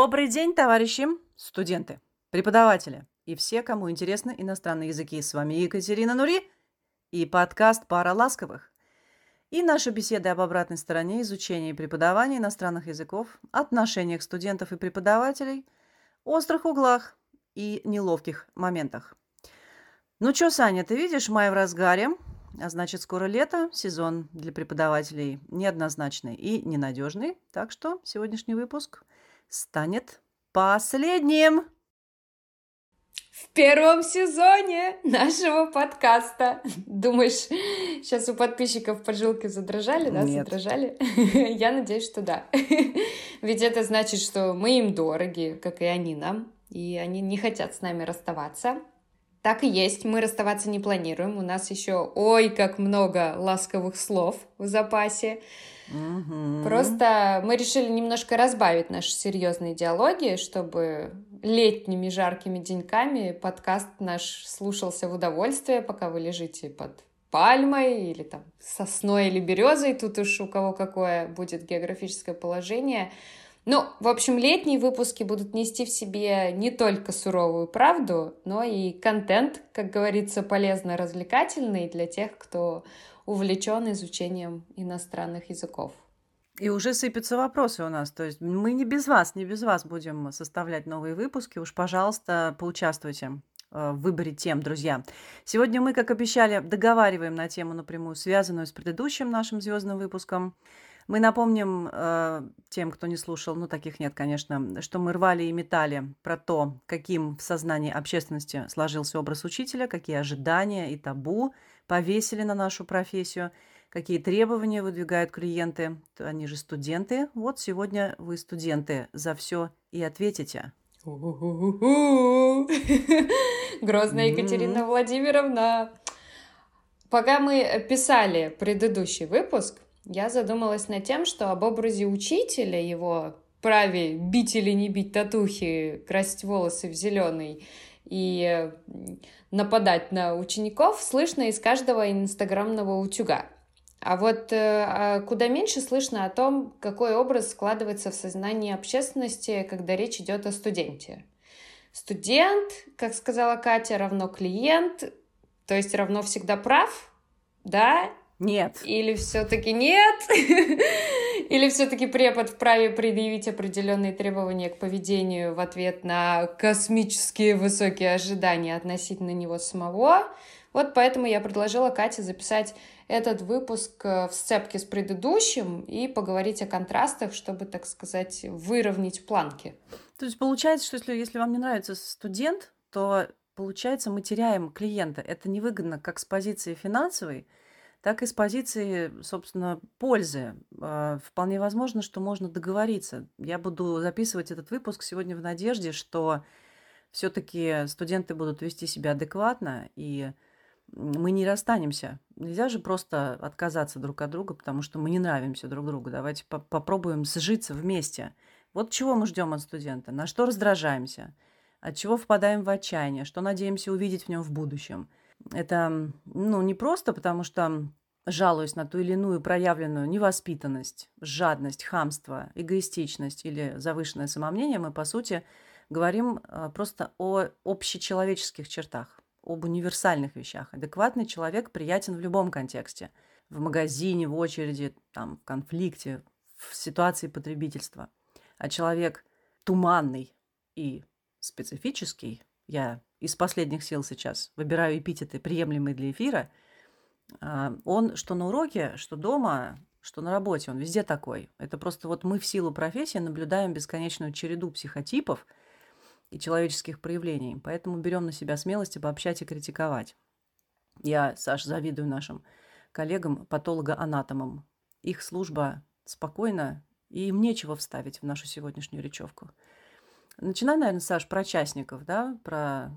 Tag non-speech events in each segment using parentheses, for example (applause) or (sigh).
Добрый день, товарищи, студенты, преподаватели и все, кому интересны иностранные языки. С вами Екатерина Нури и подкаст «Пара ласковых». И наши беседы об обратной стороне изучения и преподавания иностранных языков, отношениях студентов и преподавателей, острых углах и неловких моментах. Ну что, Саня, ты видишь, май в разгаре, а значит, скоро лето, сезон для преподавателей неоднозначный и ненадежный. Так что сегодняшний выпуск станет последним. В первом сезоне нашего подкаста. Думаешь, сейчас у подписчиков поджилки задрожали, да? Нет. Задрожали? (laughs) Я надеюсь, что да. (laughs) Ведь это значит, что мы им дороги, как и они нам, и они не хотят с нами расставаться. Так и есть, мы расставаться не планируем. У нас еще ой, как много ласковых слов в запасе. Мгм. Просто мы решили немножко разбавить наши серьезные диалоги, чтобы летними жаркими деньками подкаст наш слушался в удовольствие, пока вы лежите под пальмой или там сосной или березой, тут уж у кого какое будет географическое положение. Ну, в общем, летние выпуски будут нести в себе не только суровую правду, но и контент, как говорится, полезно-развлекательный для тех, кто увлечен изучением иностранных языков. И уже сыпятся вопросы у нас. То есть мы не без вас, не без вас будем составлять новые выпуски. Уж, пожалуйста, поучаствуйте э, в выборе тем, друзья. Сегодня мы, как обещали, договариваем на тему напрямую, связанную с предыдущим нашим звездным выпуском. Мы напомним э, тем, кто не слушал, ну таких нет, конечно, что мы рвали и метали про то, каким в сознании общественности сложился образ учителя, какие ожидания и табу повесили на нашу профессию, какие требования выдвигают клиенты, они же студенты. Вот сегодня вы студенты за все и ответите. (laughs) Грозная Екатерина Владимировна. Пока мы писали предыдущий выпуск, я задумалась над тем, что об образе учителя, его праве бить или не бить татухи, красить волосы в зеленый и нападать на учеников слышно из каждого инстаграмного утюга. А вот э, а куда меньше слышно о том, какой образ складывается в сознании общественности, когда речь идет о студенте. Студент, как сказала Катя, равно клиент, то есть равно всегда прав, да? Нет. Или все-таки нет? (laughs) Или все-таки препод вправе предъявить определенные требования к поведению в ответ на космические высокие ожидания относительно него самого? Вот поэтому я предложила Кате записать этот выпуск э, в сцепке с предыдущим и поговорить о контрастах, чтобы, так сказать, выровнять планки. То есть получается, что если, если вам не нравится студент, то получается мы теряем клиента. Это невыгодно как с позиции финансовой, так и с позиции, собственно, пользы. А, Вполне возможно, что можно договориться. Я буду записывать этот выпуск сегодня в надежде, что все-таки студенты будут вести себя адекватно, и мы не расстанемся. Нельзя же просто отказаться друг от друга, потому что мы не нравимся друг другу. Давайте по- попробуем сжиться вместе. Вот чего мы ждем от студента, на что раздражаемся, от чего впадаем в отчаяние, что надеемся увидеть в нем в будущем. Это ну, не просто, потому что жалуюсь на ту или иную проявленную невоспитанность, жадность, хамство, эгоистичность или завышенное самомнение, мы, по сути, говорим а, просто о общечеловеческих чертах, об универсальных вещах. Адекватный человек приятен в любом контексте. В магазине, в очереди, там, в конфликте, в ситуации потребительства. А человек туманный и специфический, я из последних сил сейчас выбираю эпитеты, приемлемые для эфира, а, он что на уроке, что дома, что на работе, он везде такой. Это просто вот мы в силу профессии наблюдаем бесконечную череду психотипов и человеческих проявлений. Поэтому берем на себя смелость обобщать и критиковать. Я, Саш, завидую нашим коллегам, патологоанатомам. Их служба спокойна, и им нечего вставить в нашу сегодняшнюю речевку. Начинай, наверное, Саш, про частников, да, про...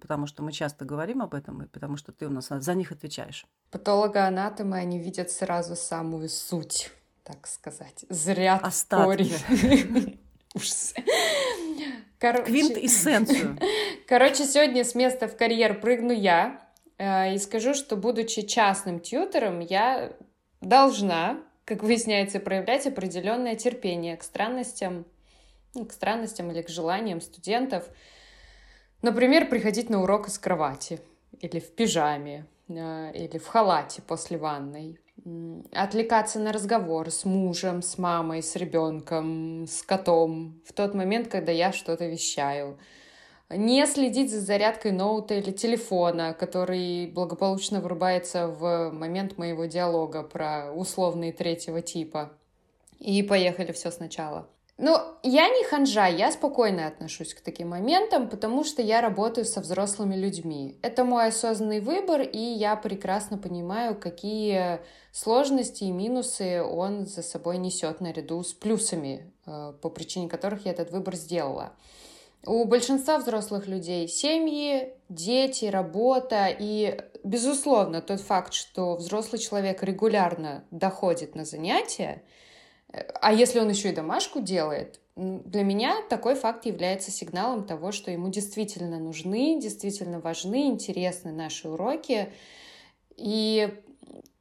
потому что мы часто говорим об этом, и потому что ты у нас за них отвечаешь. Патологоанатомы, они видят сразу самую суть, так сказать. Зря Остатки. (laughs) Короче- Квинтэссенцию. (laughs) Короче, сегодня с места в карьер прыгну я э, и скажу, что, будучи частным тьютором, я должна, как выясняется, проявлять определенное терпение к странностям к странностям или к желаниям студентов. Например, приходить на урок из кровати или в пижаме, э, или в халате после ванной. Отвлекаться на разговор с мужем, с мамой, с ребенком, с котом в тот момент, когда я что-то вещаю. Не следить за зарядкой ноута или телефона, который благополучно вырубается в момент моего диалога про условные третьего типа. И поехали все сначала. Ну, я не ханжа, я спокойно отношусь к таким моментам, потому что я работаю со взрослыми людьми. Это мой осознанный выбор, и я прекрасно понимаю, какие сложности и минусы он за собой несет наряду с плюсами, э, по причине которых я этот выбор сделала. У большинства взрослых людей семьи, дети, работа и, безусловно, тот факт, что взрослый человек регулярно доходит на занятия, а если он еще и домашку делает, для меня такой факт является сигналом того, что ему действительно нужны, действительно важны, интересны наши уроки. И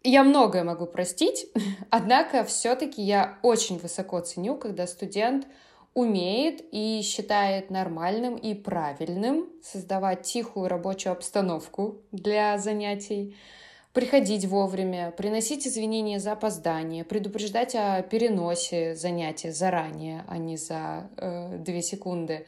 я многое могу простить, (laughs) однако все-таки я очень высоко ценю, когда студент умеет и считает нормальным и правильным создавать тихую рабочую обстановку для занятий, приходить вовремя, приносить извинения за опоздание, предупреждать о переносе занятия заранее, а не за э, две секунды.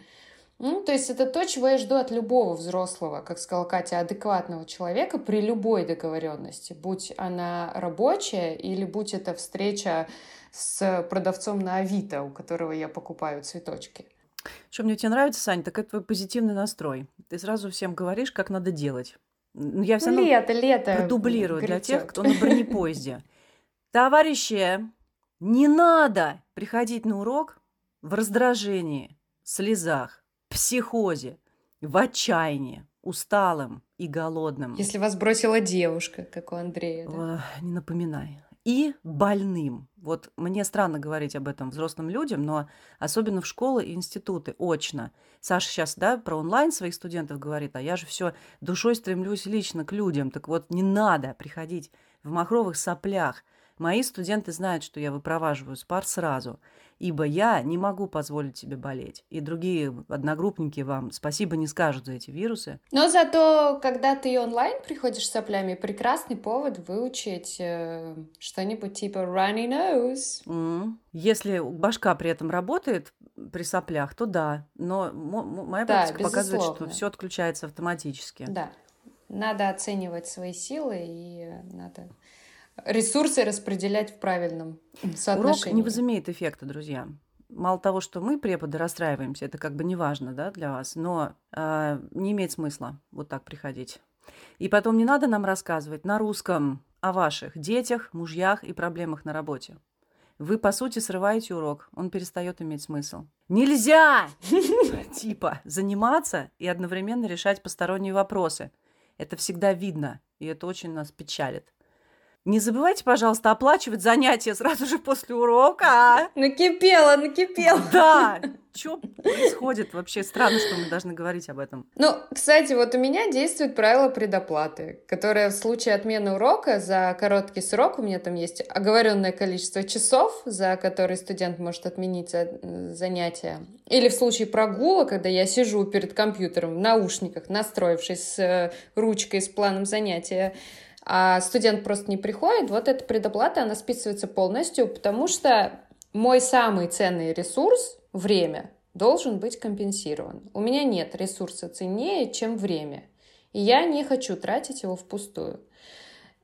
Ну, то есть это то, чего я жду от любого взрослого, как сказала Катя, адекватного человека при любой договоренности, будь она рабочая или будь это встреча с продавцом на Авито, у которого я покупаю цветочки. Что мне тебе нравится, Сань, так это твой позитивный настрой. Ты сразу всем говоришь, как надо делать. Ну, я все лето, лето продублирую для тех, кто на бронепоезде. (laughs) Товарищи, не надо приходить на урок в раздражении, слезах, психозе, в отчаянии, усталым и голодным. Если вас бросила девушка, как у Андрея. Да? Не напоминай и больным. Вот мне странно говорить об этом взрослым людям, но особенно в школы и институты, очно. Саша сейчас, да, про онлайн своих студентов говорит, а я же все душой стремлюсь лично к людям. Так вот, не надо приходить в махровых соплях. Мои студенты знают, что я выпроваживаю с пар сразу ибо я не могу позволить себе болеть. И другие одногруппники вам спасибо не скажут за эти вирусы. Но зато, когда ты онлайн приходишь с соплями, прекрасный повод выучить э, что-нибудь типа runny nose. Mm. Если башка при этом работает при соплях, то да. Но моя да, практика безусловно. показывает, что все отключается автоматически. Да. Надо оценивать свои силы и э, надо ресурсы распределять в правильном соотношении. Урок не возымеет эффекта, друзья. Мало того, что мы, преподы, расстраиваемся, это как бы не важно да, для вас, но э, не имеет смысла вот так приходить. И потом не надо нам рассказывать на русском о ваших детях, мужьях и проблемах на работе. Вы, по сути, срываете урок, он перестает иметь смысл. Нельзя, (laughs) типа, заниматься и одновременно решать посторонние вопросы. Это всегда видно, и это очень нас печалит. Не забывайте, пожалуйста, оплачивать занятия сразу же после урока. Накипело, накипело. Да. (laughs) Что происходит вообще? Странно, что мы должны говорить об этом. Ну, кстати, вот у меня действует правило предоплаты, которое в случае отмены урока за короткий срок, у меня там есть оговоренное количество часов, за которые студент может отменить занятия. Или в случае прогула, когда я сижу перед компьютером в наушниках, настроившись с э, ручкой, с планом занятия, а студент просто не приходит, вот эта предоплата, она списывается полностью, потому что мой самый ценный ресурс, время, должен быть компенсирован. У меня нет ресурса ценнее, чем время. И я не хочу тратить его впустую.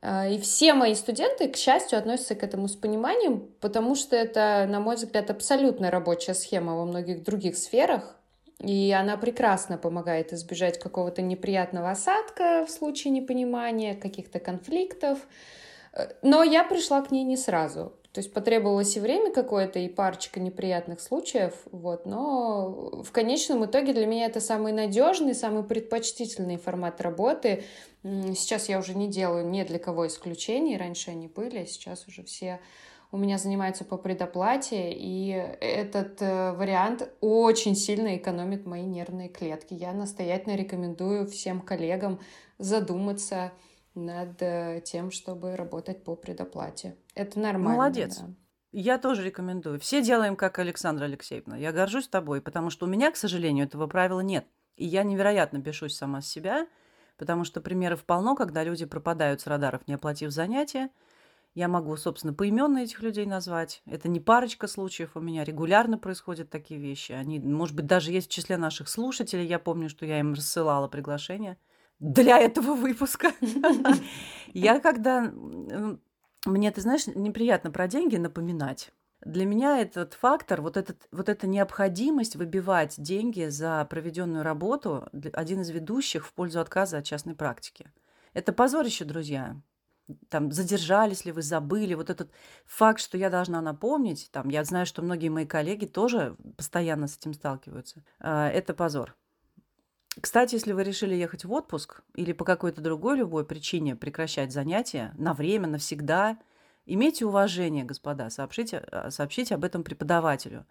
А, и все мои студенты, к счастью, относятся к этому с пониманием, потому что это, на мой взгляд, абсолютно рабочая схема во многих других сферах. И она прекрасно помогает избежать какого-то неприятного осадка в случае непонимания, каких-то конфликтов. Э, но я пришла к ней не сразу. То есть потребовалось и время какое-то, и парочка неприятных случаев, вот, но в конечном итоге для меня это самый надежный, самый предпочтительный формат работы. Сейчас я уже не делаю ни для кого исключений, раньше они были, а сейчас уже все у меня занимаются по предоплате, и этот э, вариант очень сильно экономит мои нервные клетки. Я настоятельно рекомендую всем коллегам задуматься над э, тем, чтобы работать по предоплате. Это нормально. Молодец. Да. Я тоже рекомендую. Все делаем, как Александра Алексеевна. Я горжусь тобой, потому что у меня, к сожалению, этого правила нет. И я невероятно бешусь сама с себя, потому что примеров полно, когда люди пропадают с радаров, не оплатив занятия. Я могу, собственно, поименно этих людей назвать. Это не парочка случаев, у меня регулярно происходят такие вещи. Они, может быть, даже есть в числе наших слушателей. Я помню, что я им рассылала приглашение для этого выпуска. (laughs) Я когда мне, ты знаешь, неприятно про деньги напоминать. Для меня этот фактор, вот, этот, вот эта необходимость выбивать деньги за проведенную работу, один из ведущих в пользу отказа от частной практики. Это позорище, друзья. Там задержались ли вы, забыли. Вот этот факт, что я должна напомнить, там, я знаю, что многие мои коллеги тоже постоянно с этим сталкиваются. А, это позор. Кстати, если вы решили ехать в отпуск или по какой-то другой любой причине прекращать занятия на время, навсегда, имейте уважение, господа, сообщите, а, сообщите об этом преподавателю.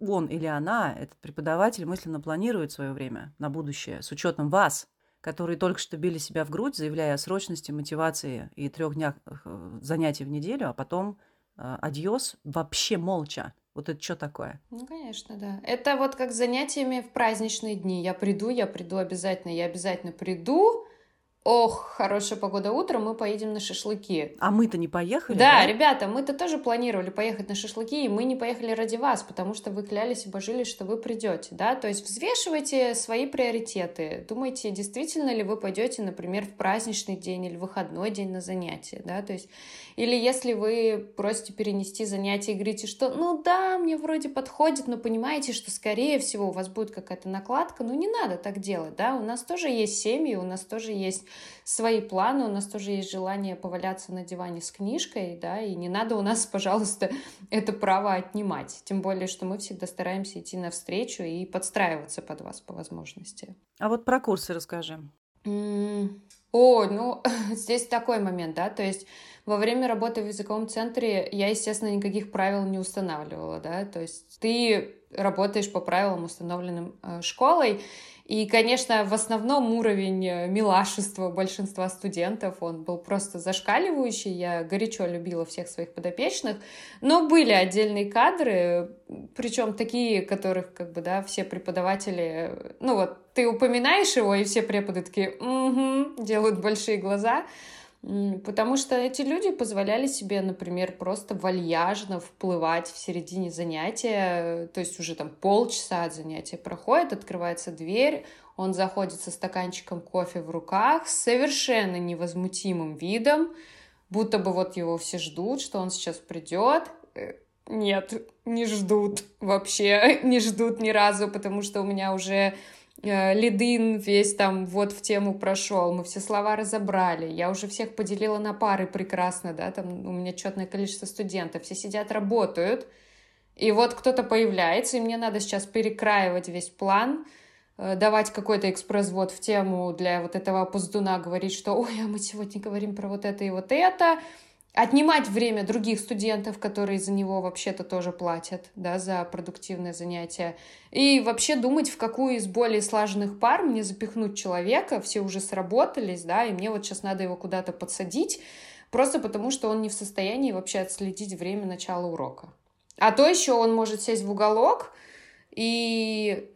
Он или она, этот преподаватель, мысленно планирует свое время на будущее с учетом вас, которые только что били себя в грудь, заявляя о срочности, мотивации и трех днях э, занятий в неделю, а потом э, адьос вообще молча. Вот это что такое? Ну, конечно, да. Это вот как с занятиями в праздничные дни. Я приду, я приду обязательно, я обязательно приду, Ох, хорошая погода утром, мы поедем на шашлыки. А мы-то не поехали? Да, да? ребята, мы-то тоже планировали поехать на шашлыки, и мы не поехали ради вас, потому что вы клялись и божились, что вы придете, да? То есть взвешивайте свои приоритеты. Думайте, действительно ли вы пойдете, например, в праздничный день или выходной день на занятие, да? То есть, или если вы просите перенести занятие и говорите, что, ну да, мне вроде подходит, но понимаете, что, скорее всего, у вас будет какая-то накладка, ну не надо так делать, да? У нас тоже есть семьи, у нас тоже есть свои планы, у нас тоже есть желание поваляться на диване с книжкой, да, и не надо у нас, (laughs) пожалуйста, это право отнимать. Тем более, что мы всегда стараемся идти навстречу и подстраиваться под вас по возможности. А вот про курсы расскажи. О, ну, (laughs) здесь такой момент, да, то есть во время работы в языковом центре я, естественно, никаких правил не устанавливала, да, то есть ты работаешь по правилам, установленным э, школой, и, конечно, в основном уровень э, милашества большинства студентов, он был просто зашкаливающий. Я горячо любила всех своих подопечных. Но были отдельные кадры, причем такие, которых, как бы, да, все преподаватели... Ну вот, ты упоминаешь его, и все преподы такие, угу, делают большие глаза. Потому что эти люди позволяли себе, например, просто вальяжно вплывать в середине занятия, то есть уже там полчаса от занятия проходит, открывается дверь, он заходит со стаканчиком кофе в руках, с совершенно невозмутимым видом, будто бы вот его все ждут, что он сейчас придет. Э, нет, не ждут вообще, (laughs) не ждут ни разу, потому что у меня уже Э, Лидын весь там вот в тему прошел, мы все слова разобрали, я уже всех поделила на пары прекрасно, да, там у меня четное количество студентов, все сидят, работают, и вот кто-то появляется, и мне надо сейчас перекраивать весь план, э, давать какой-то экспресс-вод в тему для вот этого опоздуна, говорить, что ой, а мы сегодня говорим про вот это и вот это, отнимать время других студентов, которые за него вообще-то тоже платят, да, за продуктивное занятие, и вообще думать, в какую из более слаженных пар мне запихнуть человека, все уже сработались, да, и мне вот сейчас надо его куда-то подсадить, просто потому что он не в состоянии вообще отследить время начала урока. А то еще он может сесть в уголок и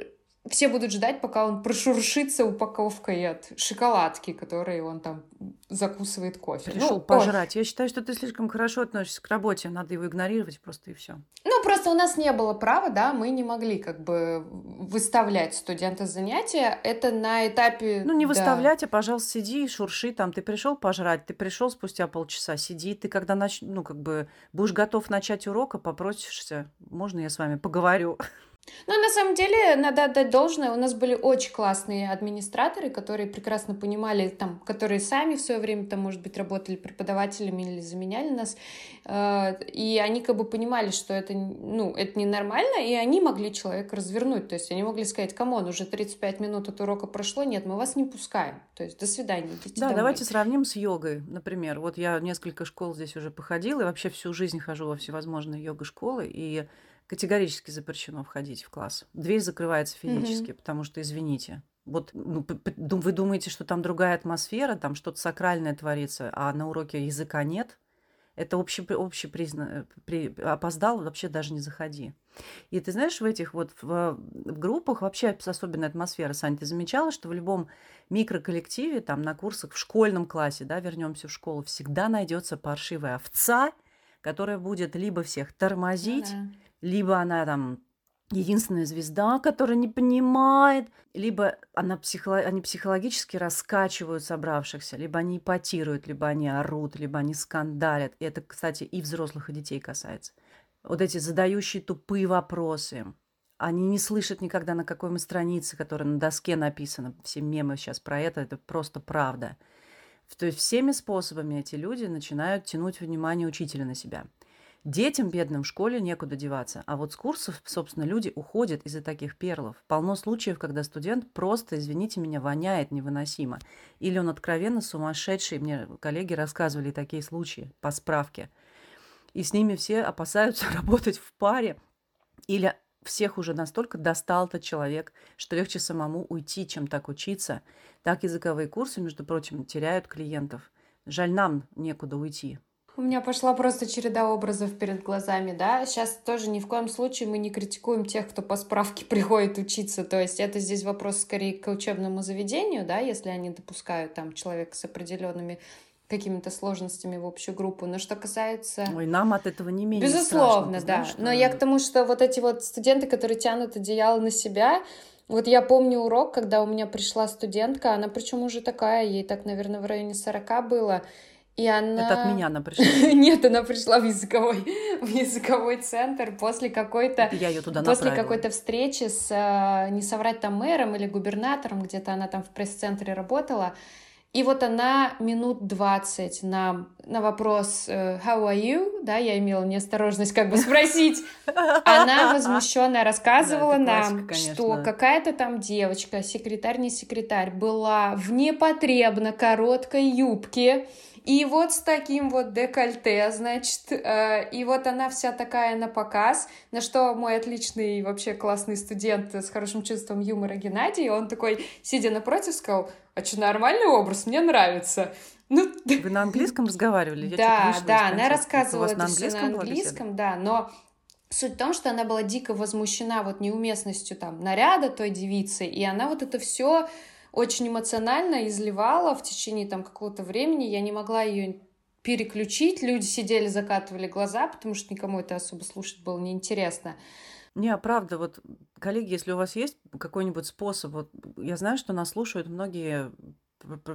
все будут ждать, пока он прошуршится упаковкой от шоколадки, которые он там закусывает кофе. Пришел ну, пожрать. Ой. Я считаю, что ты слишком хорошо относишься к работе, надо его игнорировать просто и все. Ну, просто у нас не было права, да, мы не могли как бы выставлять студента занятия. Это на этапе... Ну, не да. выставлять, а, пожалуйста, сиди и шурши там. Ты пришел пожрать, ты пришел спустя полчаса, сиди. Ты когда, нач... ну, как бы будешь готов начать урок, а попросишься, можно я с вами поговорю? Ну, на самом деле, надо отдать должное, у нас были очень классные администраторы, которые прекрасно понимали, там, которые сами в свое время, там, может быть, работали преподавателями или заменяли нас, э, и они как бы понимали, что это, ну, это ненормально, и они могли человека развернуть, то есть они могли сказать, come on, уже 35 минут от урока прошло, нет, мы вас не пускаем, то есть до свидания, идите Да, домой. давайте сравним с йогой, например, вот я несколько школ здесь уже походила, и вообще всю жизнь хожу во всевозможные йога-школы, и категорически запрещено входить в класс. Дверь закрывается физически, угу. потому что, извините, вот ну, вы думаете, что там другая атмосфера, там что-то сакральное творится, а на уроке языка нет? Это общий. Э, при, опоздал, вообще даже не заходи. И ты знаешь, в этих вот в, в группах вообще особенная атмосфера. Саня, ты замечала, что в любом микроколлективе, там на курсах в школьном классе, да, вернемся в школу, всегда найдется паршивая овца, которая будет либо всех тормозить, ну, да. Либо она там единственная звезда, которая не понимает, либо она психо... они психологически раскачивают собравшихся, либо они ипотируют, либо они орут, либо они скандалят. И это, кстати, и взрослых, и детей касается. Вот эти задающие тупые вопросы. Они не слышат никогда, на какой мы странице, которая на доске написана. Все мемы сейчас про это, это просто правда. То есть всеми способами эти люди начинают тянуть внимание учителя на себя – Детям бедным в школе некуда деваться, а вот с курсов, собственно, люди уходят из-за таких перлов. Полно случаев, когда студент просто, извините меня, воняет невыносимо. Или он откровенно сумасшедший. Мне коллеги рассказывали такие случаи по справке. И с ними все опасаются (laughs) работать в паре. Или всех уже настолько достал этот человек, что легче самому уйти, чем так учиться. Так языковые курсы, между прочим, теряют клиентов. Жаль, нам некуда уйти. У меня пошла просто череда образов перед глазами, да. Сейчас тоже ни в коем случае мы не критикуем тех, кто по справке (laughs) приходит учиться. То есть это здесь вопрос скорее к учебному заведению, да, если они допускают там человека с определенными какими-то сложностями в общую группу. Но что касается... Ой, нам от этого не менее Безусловно, страшно, да. Знаешь. Но я к тому, что вот эти вот студенты, которые тянут одеяло на себя, вот я помню урок, когда у меня пришла студентка, она причем уже такая, ей так, наверное, в районе 40 было, и она... Это от меня она пришла? (laughs) Нет, она пришла в языковой, (laughs) в языковой центр после какой-то... Я ее туда После какой-то встречи с, э, не соврать там, мэром или губернатором, где-то она там в пресс-центре работала. И вот она минут 20 на, на вопрос э, «How are you?» Да, я имела неосторожность как бы спросить. (laughs) Она возмущенно рассказывала да, нам, классика, что какая-то там девочка, секретарь, не секретарь, была в непотребно короткой юбке, и вот с таким вот декольте, значит, э, и вот она вся такая на показ, на что мой отличный вообще классный студент с хорошим чувством юмора Геннадий, он такой, сидя напротив, сказал, а что, нормальный образ, мне нравится. Ну, (laughs) Вы на английском разговаривали? Я да, да, она рассказывала это на все на английском, да, но Суть в том, что она была дико возмущена вот неуместностью там наряда той девицы, и она вот это все очень эмоционально изливала в течение там какого-то времени. Я не могла ее переключить. Люди сидели, закатывали глаза, потому что никому это особо слушать было неинтересно. Не, а правда, вот, коллеги, если у вас есть какой-нибудь способ, вот, я знаю, что нас слушают многие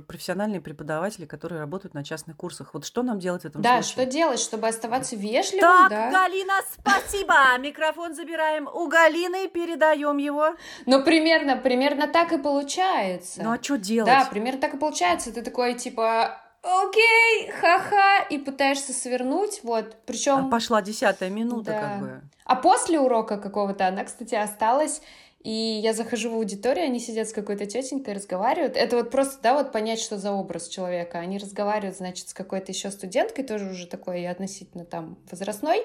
профессиональные преподаватели, которые работают на частных курсах. Вот что нам делать в этом да, случае? Да, что делать, чтобы оставаться вежливым? Так, да? Галина, спасибо! (laughs) Микрофон забираем у Галины, передаем его. Ну, примерно, примерно так и получается. Ну, а что делать? Да, примерно так и получается. Ты такой, типа, окей, ха-ха, и пытаешься свернуть, вот, причем... А пошла десятая минута, да. как бы. А после урока какого-то она, кстати, осталась и я захожу в аудиторию, они сидят с какой-то тетенькой, разговаривают. Это вот просто, да, вот понять, что за образ человека. Они разговаривают, значит, с какой-то еще студенткой, тоже уже такой относительно там возрастной.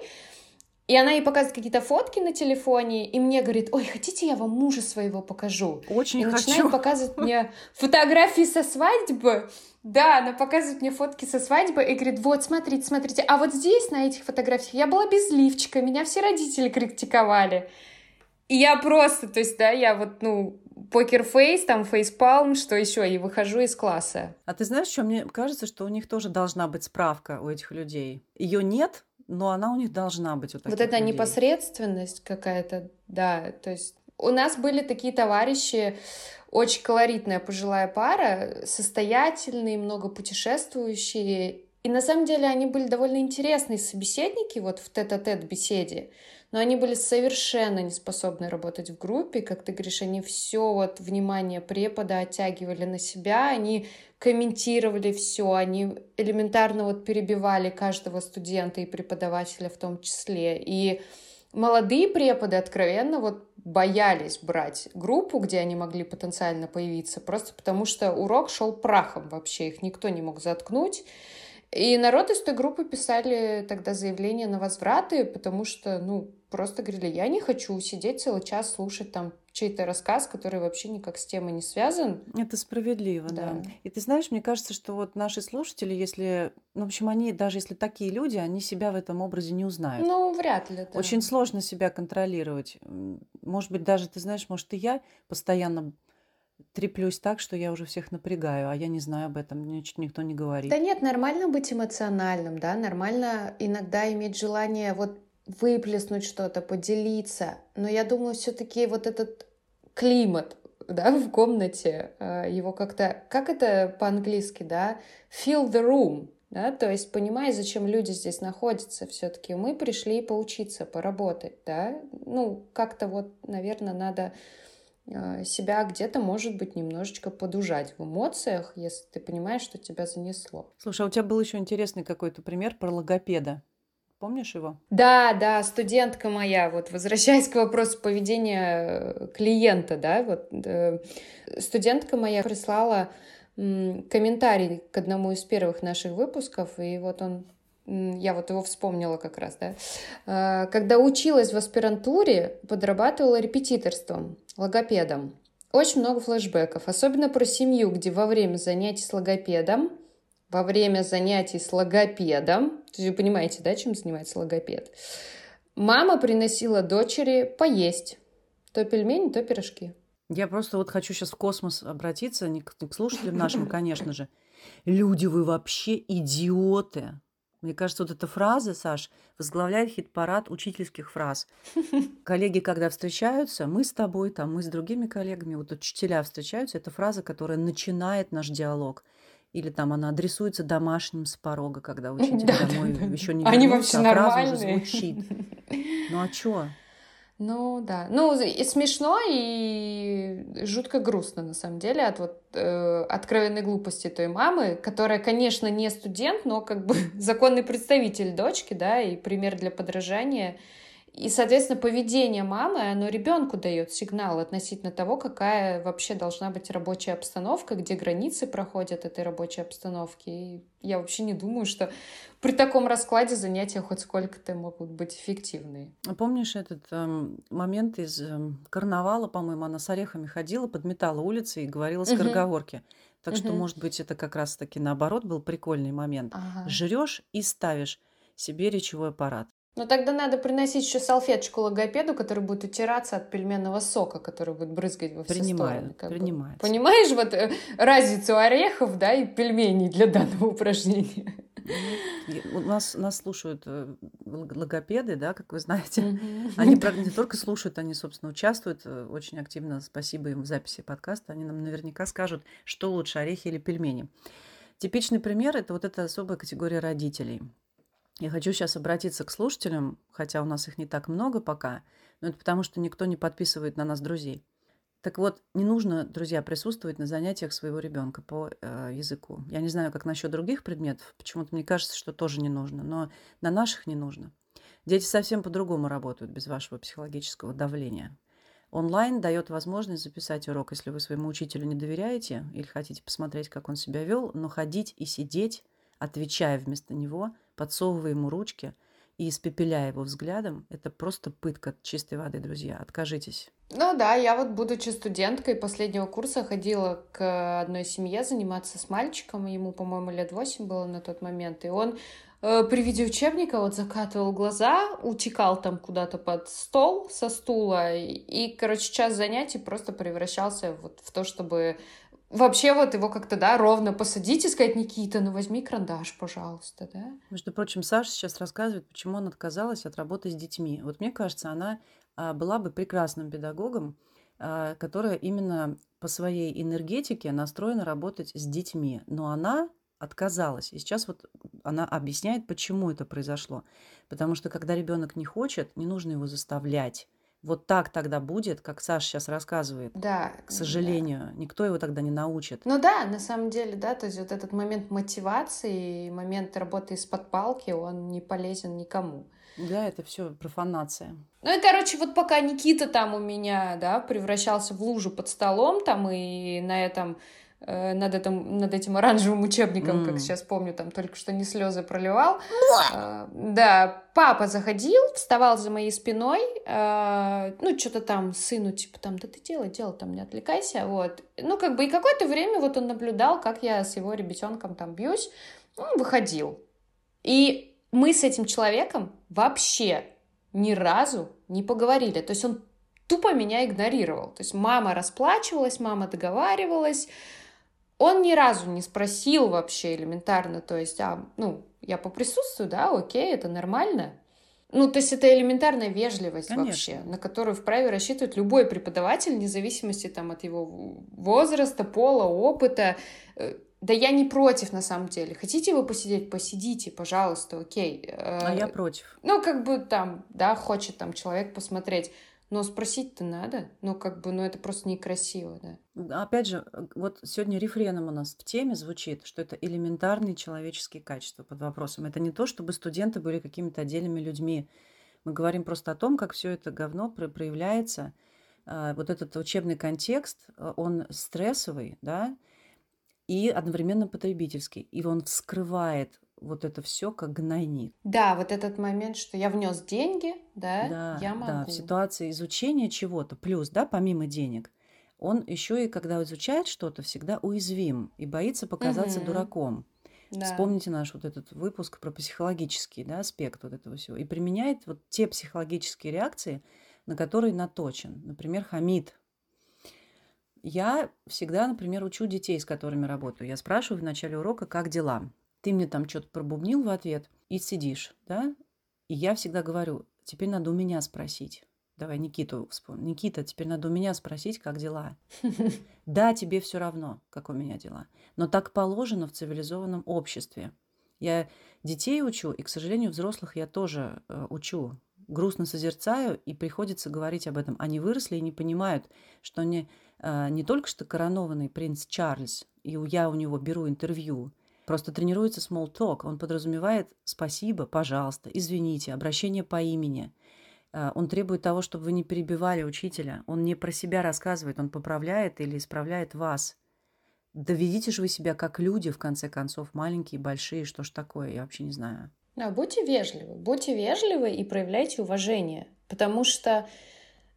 И она ей показывает какие-то фотки на телефоне, и мне говорит, ой, хотите, я вам мужа своего покажу? Очень и хочу. начинает показывать мне фотографии со свадьбы. Да, она показывает мне фотки со свадьбы и говорит, вот, смотрите, смотрите, а вот здесь, на этих фотографиях, я была без лифчика, меня все родители критиковали. И я просто, то есть, да, я вот, ну, покер-фейс, там, фейспалм, что еще, и выхожу из класса. А ты знаешь, что мне кажется, что у них тоже должна быть справка у этих людей. Ее нет, но она у них должна быть у Вот эта людей. непосредственность какая-то, да, то есть у нас были такие товарищи, очень колоритная пожилая пара, состоятельные, много путешествующие, и на самом деле они были довольно интересные собеседники вот в тет-а-тет беседе но они были совершенно не способны работать в группе, как ты говоришь, они все вот внимание препода оттягивали на себя, они комментировали все, они элементарно вот перебивали каждого студента и преподавателя в том числе. И молодые преподы откровенно вот боялись брать группу, где они могли потенциально появиться, просто потому что урок шел прахом вообще, их никто не мог заткнуть. И народ из той группы писали тогда заявление на возвраты, потому что, ну, просто говорили, я не хочу сидеть целый час слушать там чей-то рассказ, который вообще никак с темой не связан. Это справедливо, да. Да. И ты знаешь, мне кажется, что вот наши слушатели, если, ну, в общем, они, даже если такие люди, они себя в этом образе не узнают. Ну, вряд ли, да. Очень сложно себя контролировать. Может быть, даже, ты знаешь, может, и я постоянно треплюсь так, что я уже всех напрягаю, а я не знаю об этом, мне никто не говорит. Да нет, нормально быть эмоциональным, да, нормально иногда иметь желание вот выплеснуть что-то, поделиться. Но я думаю, все-таки вот этот климат, да, (laughs) в комнате, э, его как-то, как это по-английски, да, feel the room, да, то есть понимая, зачем люди здесь находятся все-таки. Мы пришли поучиться, поработать, да, ну, как-то вот, наверное, надо себя где-то, может быть, немножечко подужать в эмоциях, если ты понимаешь, что тебя занесло. Слушай, а у тебя был еще интересный какой-то пример про логопеда. Помнишь его? Да, да, студентка моя, вот возвращаясь к вопросу поведения э, клиента, да, вот э, студентка моя прислала м, комментарий к одному из первых наших выпусков, и вот он, я вот его вспомнила как раз, да. Э, Когда училась в аспирантуре, подрабатывала репетиторством, логопедом. Очень много флешбеков, особенно про семью, где во время занятий с логопедом во время занятий с логопедом, вы понимаете, да, чем занимается логопед, мама приносила дочери поесть. То пельмени, то пирожки. Я просто вот хочу сейчас в космос обратиться, не к, не к слушателям нашим, конечно же. Люди, вы вообще идиоты. Мне кажется, вот эта фраза, Саш, возглавляет хит-парад учительских фраз. (laughs) Коллеги, когда встречаются, мы с тобой, там, мы с другими коллегами, вот учителя встречаются, это фраза, которая начинает наш диалог. Или там она адресуется домашним с порога, когда (laughs) учитель Да, домой да, да. еще не Они вернулся, вообще а фраза уже звучит. Ну а чё? Ну да, ну и смешно и жутко грустно на самом деле от вот э, откровенной глупости той мамы, которая, конечно, не студент, но как бы (laughs) законный представитель дочки, да, и пример для подражания. И, соответственно, поведение мамы, оно ребенку дает сигнал относительно того, какая вообще должна быть рабочая обстановка, где границы проходят этой рабочей обстановки. И я вообще не думаю, что при таком раскладе занятия хоть сколько-то могут быть эффективные. А Помнишь этот эм, момент из эм, карнавала, по-моему, она с орехами ходила, подметала улицы и говорила скороговорки. Так что, Мгм. может быть, это как раз-таки наоборот был прикольный момент. Ага. Жрешь и ставишь себе речевой аппарат. Но тогда надо приносить еще салфеточку логопеду, который будет утираться от пельменного сока, который будет брызгать во все Принимаю, стороны. бы. принимается. Понимаешь вот э, разницу орехов, да, и пельменей для данного (laughs) упражнения? И У нас, нас слушают э, лог- логопеды, да, как вы знаете. Мгм. Они, (laughs) правда, не только слушают, они, собственно, участвуют э, очень активно. Спасибо им в записи подкаста. Они нам наверняка скажут, что лучше, орехи или пельмени. Типичный пример – это вот эта особая категория родителей. Я хочу сейчас обратиться к слушателям, хотя у нас их не так много пока, но это потому, что никто не подписывает на нас друзей. Так вот, не нужно, друзья, присутствовать на занятиях своего ребенка по э, языку. Я не знаю, как насчет других предметов, почему-то мне кажется, что тоже не нужно, но на наших не нужно. Дети совсем по-другому работают без вашего психологического давления. Онлайн дает возможность записать урок, если вы своему учителю не доверяете или хотите посмотреть, как он себя вел, но ходить и сидеть, отвечая вместо него, подсовывая ему ручки и испепеляя его взглядом, это просто пытка чистой воды, друзья. Откажитесь. Ну да, я вот, будучи студенткой последнего курса, ходила к одной семье заниматься с мальчиком, ему, по-моему, лет 8 было на тот момент, и он э, при виде учебника вот закатывал глаза, утекал там куда-то под стол со стула, и, короче, час занятий просто превращался вот в то, чтобы вообще вот его как-то, да, ровно посадить и сказать, Никита, ну возьми карандаш, пожалуйста, да? Между прочим, Саша сейчас рассказывает, почему она отказалась от работы с детьми. Вот мне кажется, она а, была бы прекрасным педагогом, а, которая именно по своей энергетике настроена работать с детьми. Но она отказалась. И сейчас вот она объясняет, почему это произошло. Потому что когда ребенок не хочет, не нужно его заставлять. Вот так тогда будет, как Саша сейчас рассказывает. Да. К сожалению, никто его тогда не научит. Ну да, на самом деле, да, то есть вот этот момент мотивации, момент работы из-под палки, он не полезен никому. Да, это все профанация. Ну и, короче, вот пока Никита там у меня, да, превращался в лужу под столом там и на этом над, этим, над этим оранжевым учебником, mm. как сейчас помню, там только что не слезы проливал. Э, да, папа заходил, вставал за моей спиной, э, ну, что-то там сыну, типа, там, да ты делай, делай, там, не отвлекайся, вот. Ну, как бы, и какое-то время вот он наблюдал, как я с его ребятенком там бьюсь, он выходил. И мы с этим человеком вообще ни разу не поговорили. То есть он тупо меня игнорировал. То есть мама расплачивалась, мама договаривалась. Он ни разу не спросил вообще элементарно, то есть, а, ну, я поприсутствую, да, окей, это нормально. Ну, то есть это элементарная вежливость Конечно. вообще, на которую вправе рассчитывать любой преподаватель, вне зависимости там, от его возраста, пола, опыта. Э, да я не против, на самом деле. Хотите вы посидеть? Посидите, пожалуйста, окей. А я против. Ну, как бы там, да, хочет там человек посмотреть. Но спросить-то надо. Ну, как бы, ну, это просто некрасиво, да. Опять же, вот сегодня рефреном у нас в теме звучит, что это элементарные человеческие качества под вопросом. Это не то, чтобы студенты были какими-то отдельными людьми. Мы говорим просто о том, как все это говно проявляется. А, вот этот учебный контекст, а, он стрессовый, да, и одновременно потребительский. И он вскрывает вот это все как гнойник. Да, вот этот момент, что я внес деньги, да, да я могу. Да, в ситуации изучения чего-то, плюс, да, помимо денег, он еще и когда изучает что-то, всегда уязвим и боится показаться угу. дураком. Да. Вспомните наш вот этот выпуск про психологический да, аспект вот этого всего. И применяет вот те психологические реакции, на которые наточен. Например, хамид. Я всегда, например, учу детей, с которыми работаю. Я спрашиваю в начале урока, как дела ты мне там что-то пробубнил в ответ и сидишь, да? И я всегда говорю, теперь надо у меня спросить. Давай Никиту вспомним. Никита, теперь надо у меня спросить, как дела. (laughs) Да, тебе все равно, как у меня дела. Но так положено в цивилизованном обществе. Я детей учу, и, к сожалению, взрослых я тоже э, учу. Грустно созерцаю, и приходится говорить об этом. Они выросли и не понимают, что они э, не только что коронованный принц Чарльз, и я у него беру интервью, Просто тренируется small talk. Он подразумевает спасибо, пожалуйста, извините, обращение по имени. А, он требует того, чтобы вы не перебивали учителя. Он не про себя рассказывает, он поправляет или исправляет вас. Доведите же вы себя как люди, в конце концов, маленькие, большие, что ж такое, я вообще не знаю. Да, будьте вежливы, будьте вежливы и проявляйте уважение. Потому что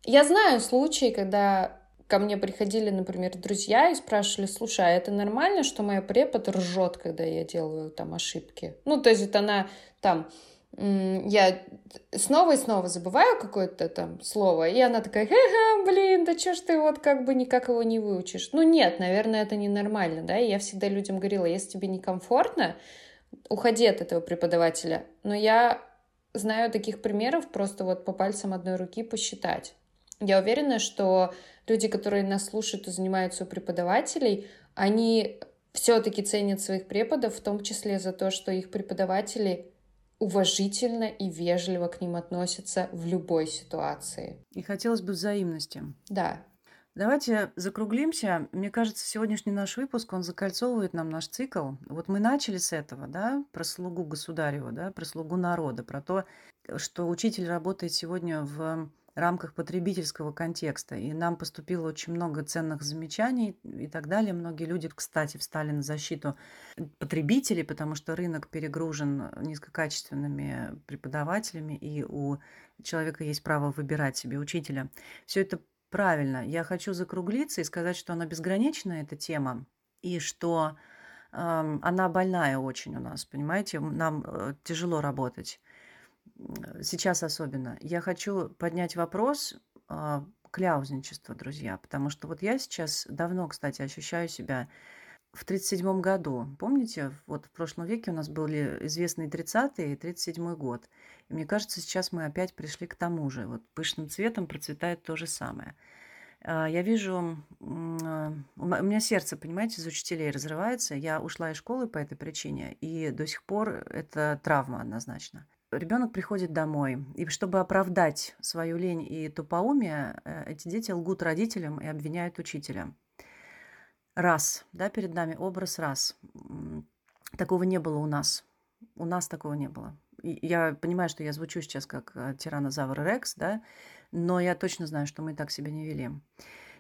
я знаю случаи, когда ко мне приходили, например, друзья и спрашивали, слушай, а это нормально, что моя препод ржет, когда я делаю там ошибки? Ну, то есть она там я снова и снова забываю какое-то там слово, и она такая, ха-ха, блин, да чё ж ты вот как бы никак его не выучишь? Ну нет, наверное, это ненормально, да, и я всегда людям говорила, если тебе некомфортно, уходи от этого преподавателя. Но я знаю таких примеров просто вот по пальцам одной руки посчитать. Я уверена, что люди, которые нас слушают и занимаются у преподавателей, они все-таки ценят своих преподов, в том числе за то, что их преподаватели уважительно и вежливо к ним относятся в любой ситуации. И хотелось бы взаимности. Да. Давайте закруглимся. Мне кажется, сегодняшний наш выпуск, он закольцовывает нам наш цикл. Вот мы начали с этого, да, про слугу государева, да, про слугу народа, про то, что учитель работает сегодня в рамках потребительского контекста. И нам поступило очень много ценных замечаний и так далее. Многие люди, кстати, встали на защиту потребителей, потому что рынок перегружен низкокачественными преподавателями, и у человека есть право выбирать себе учителя. Все это правильно. Я хочу закруглиться и сказать, что она безгранична, эта тема, и что э, она больная очень у нас, понимаете? Нам э, тяжело работать сейчас особенно, я хочу поднять вопрос э, кляузничества, друзья, потому что вот я сейчас давно, кстати, ощущаю себя в 1937 году. Помните, вот в прошлом веке у нас были известные 30-е и 37 год. И мне кажется, сейчас мы опять пришли к тому же. Вот пышным цветом процветает то же самое. А, я вижу, а, у меня сердце, понимаете, из учителей разрывается. Я ушла из школы по этой причине, и до сих пор это травма однозначно ребенок приходит домой, и чтобы оправдать свою лень и тупоумие, э, эти дети лгут родителям и обвиняют учителя. Раз, да, перед нами образ раз. Такого не было у нас. У нас такого не было. И я понимаю, что я звучу сейчас как э, тиранозавр Рекс, да, но я точно знаю, что мы так себя не вели.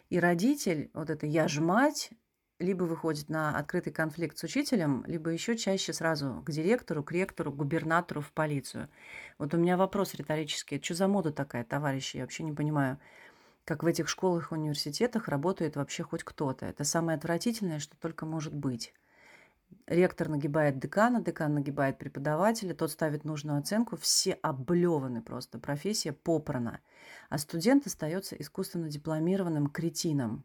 И родитель, вот это «я ж мать», либо выходит на открытый конфликт с учителем, либо еще чаще сразу к директору, к ректору, к губернатору, в полицию. Вот у меня вопрос риторический. Что за мода такая, товарищи? Я вообще не понимаю, как в этих школах и университетах работает вообще хоть кто-то. Это самое отвратительное, что только может быть. Ректор нагибает декана, декан нагибает преподавателя, тот ставит нужную оценку, все облеваны просто, профессия попрана. А студент остается искусственно дипломированным кретином,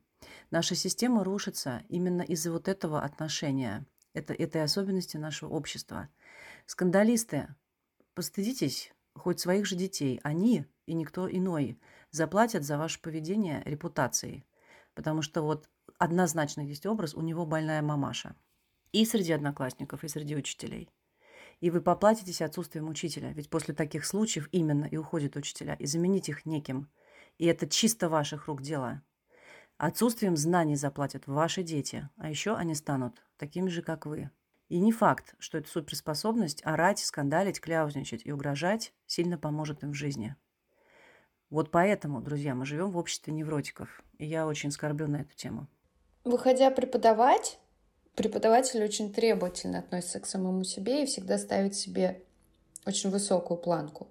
Наша система рушится именно из-за вот этого отношения, это, этой особенности нашего общества. Скандалисты, постыдитесь хоть своих же детей. Они и никто иной заплатят за ваше поведение репутацией. Потому что вот однозначно есть образ, у него больная мамаша. И среди одноклассников, и среди учителей. И вы поплатитесь отсутствием учителя. Ведь после таких случаев именно и уходят учителя. И заменить их неким. И это чисто ваших рук дело. Отсутствием знаний заплатят ваши дети, а еще они станут такими же, как вы. И не факт, что эта суперспособность орать, скандалить, кляузничать и угрожать сильно поможет им в жизни. Вот поэтому, друзья, мы живем в обществе невротиков, и я очень скорблю на эту тему. Выходя преподавать, преподаватель очень требовательно относится к самому себе и всегда ставит себе очень высокую планку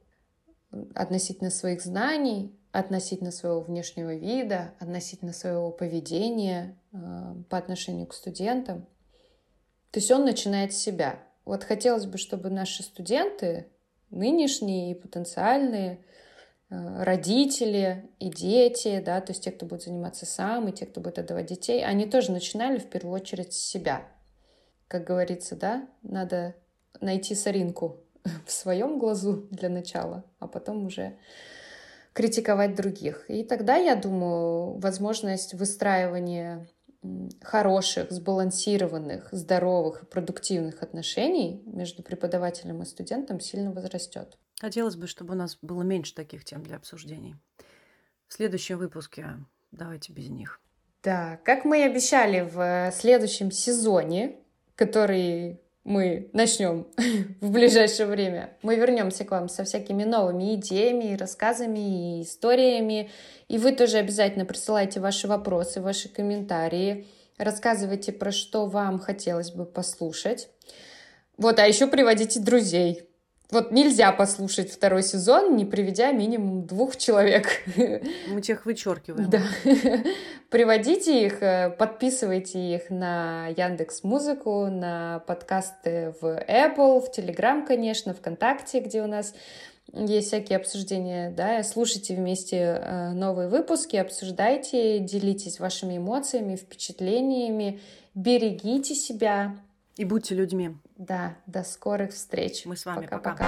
относительно своих знаний, относительно своего внешнего вида, относительно своего поведения э, по отношению к студентам. То есть он начинает с себя. Вот хотелось бы, чтобы наши студенты, нынешние и потенциальные, э, родители и дети, да, то есть те, кто будет заниматься сам, и те, кто будет отдавать детей, они тоже начинали в первую очередь с себя. Как говорится, да, надо найти соринку (laughs) в своем глазу для начала, а потом уже критиковать других. И тогда, я думаю, возможность выстраивания хороших, сбалансированных, здоровых и продуктивных отношений между преподавателем и студентом сильно возрастет. Хотелось бы, чтобы у нас было меньше таких тем для обсуждений. В следующем выпуске давайте без них. Да, как мы и обещали в следующем сезоне, который мы начнем (laughs) в ближайшее время. Мы вернемся к вам со всякими новыми идеями, рассказами и историями. И вы тоже обязательно присылайте ваши вопросы, ваши комментарии. Рассказывайте, про что вам хотелось бы послушать. Вот, а еще приводите друзей. Вот нельзя послушать второй сезон, не приведя минимум двух человек. Мы тех вычеркиваем. Да. Приводите их, э, подписывайте их на Яндекс Музыку, на подкасты в Apple, в Telegram, конечно, ВКонтакте, где у нас есть всякие обсуждения, да, слушайте вместе э, новые выпуски, обсуждайте, делитесь вашими эмоциями, впечатлениями, берегите себя. И будьте людьми. Да, до скорых встреч. Мы с вами. Пока-пока.